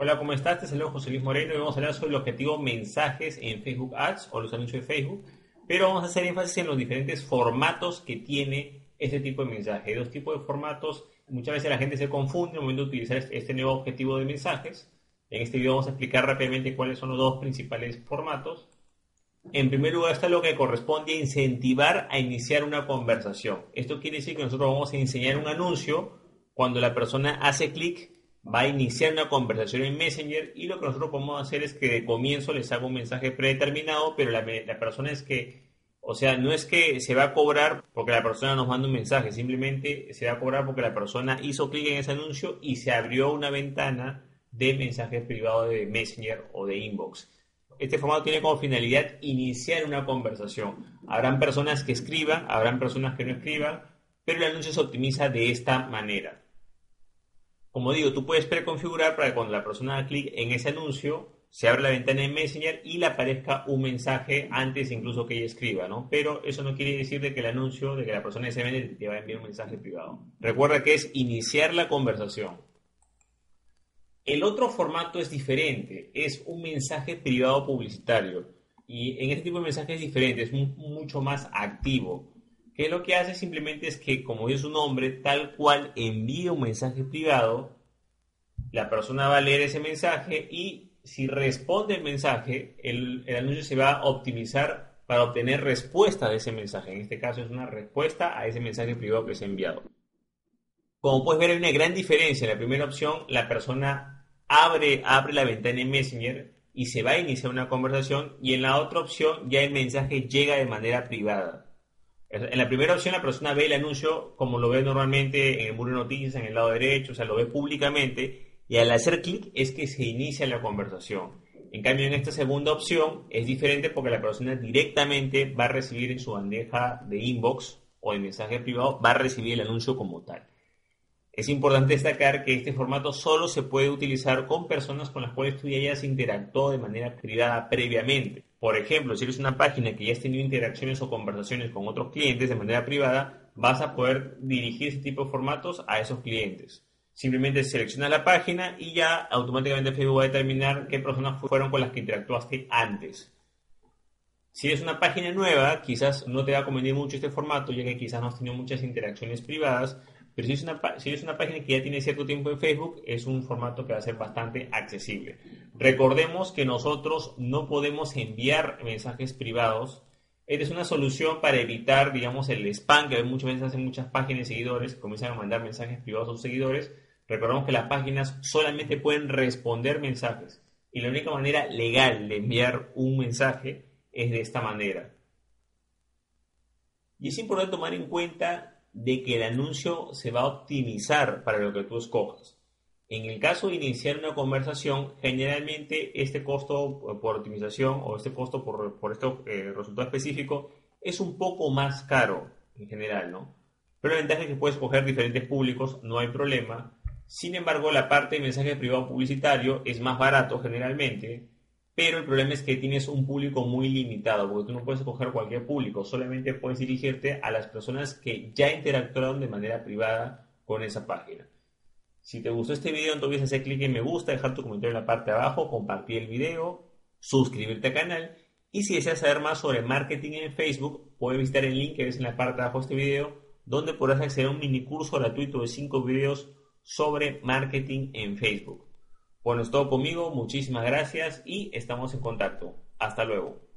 Hola, ¿cómo estás? Te saludo José Luis Moreno y vamos a hablar sobre el objetivo mensajes en Facebook Ads o los anuncios de Facebook, pero vamos a hacer énfasis en los diferentes formatos que tiene este tipo de mensaje. Hay dos tipos de formatos. Muchas veces la gente se confunde en el momento de utilizar este nuevo objetivo de mensajes. En este video vamos a explicar rápidamente cuáles son los dos principales formatos. En primer lugar está lo que corresponde a incentivar a iniciar una conversación. Esto quiere decir que nosotros vamos a enseñar un anuncio cuando la persona hace clic va a iniciar una conversación en Messenger y lo que nosotros podemos hacer es que de comienzo les hago un mensaje predeterminado, pero la, persona es que, o sea, no es que se va a cobrar porque la persona nos manda un mensaje, simplemente se va a cobrar porque la persona hizo clic en ese anuncio y se abrió una ventana de mensajes privados de Messenger o de inbox. Este formato tiene como finalidad iniciar una conversación. Habrán personas que escriban, habrán personas que no escriban, pero el anuncio se optimiza de esta manera. Como digo, tú puedes preconfigurar para que cuando la persona haga clic en ese anuncio, se abra la ventana de Messenger y le aparezca un mensaje antes incluso que ella escriba, ¿no? Pero eso no quiere decir de que el anuncio, de que la persona se vende, te va a enviar un mensaje privado. Recuerda que es iniciar la conversación. El otro formato es diferente, es un mensaje privado publicitario. Y en este tipo de mensaje es diferente, es mucho más activo que lo que hace simplemente es que, como dice su nombre, tal cual envía un mensaje privado, la persona va a leer ese mensaje y si responde el mensaje, el, anuncio se va a optimizar para obtener respuesta de ese mensaje. En este caso es una respuesta a ese mensaje privado que se ha enviado. Como puedes ver, hay una gran diferencia. En la primera opción, la persona abre, abre la ventana en Messenger y se va a iniciar una conversación y en la otra opción ya el mensaje llega de manera privada. En la primera opción la persona ve el anuncio como lo ve normalmente en el muro de noticias, en el lado derecho, o sea, lo ve públicamente y al hacer clic es que se inicia la conversación. En cambio, en esta segunda opción es diferente porque la persona directamente va a recibir en su bandeja de inbox o de mensaje privado, va a recibir el anuncio como tal. Es importante destacar que este formato solo se puede utilizar con personas con las cuales tú ya hayas interactuado de manera privada previamente. Por ejemplo, si eres una página que ya has tenido interacciones o conversaciones con otros clientes de manera privada, vas a poder dirigir ese tipo de formatos a esos clientes. Simplemente seleccionas la página y ya automáticamente Facebook va a determinar qué personas fueron con las que interactuaste antes. Si es una página nueva, quizás no te va a convenir mucho este formato, ya que quizás no has tenido muchas interacciones privadas, pero si es, una, página que ya tiene cierto tiempo en Facebook, es un formato que va a ser bastante accesible. Recordemos que nosotros no podemos enviar mensajes privados. Esta es una solución para evitar, digamos, el spam que muchas veces hacen muchas páginas de seguidores, comienzan a mandar mensajes privados a sus seguidores. Recordemos que las páginas solamente pueden responder mensajes. Y la única manera legal de enviar un mensaje es de esta manera. Y es importante tomar en cuenta de que el anuncio se va a optimizar para lo que tú escojas. En el caso de iniciar una conversación, generalmente este costo por optimización o este costo por, por este resultado específico es un poco más caro en general, ¿no? Pero la ventaja es que puedes escoger diferentes públicos, no hay problema. Sin embargo, la parte de mensaje privado publicitario es más barato generalmente pero el problema es que tienes un público muy limitado, porque tú no puedes escoger cualquier público, solamente puedes dirigirte a las personas que ya interactuaron de manera privada con esa página. Si te gustó este video, olvides hacer clic en me gusta, dejar tu comentario en la parte de abajo, compartir el video, suscribirte al canal y si deseas saber más sobre marketing en Facebook, puedes visitar el link que ves en la parte de abajo de este video, donde podrás acceder a un mini curso gratuito de 5 videos sobre marketing en Facebook. Bueno, es todo conmigo, muchísimas gracias y estamos en contacto. Hasta luego.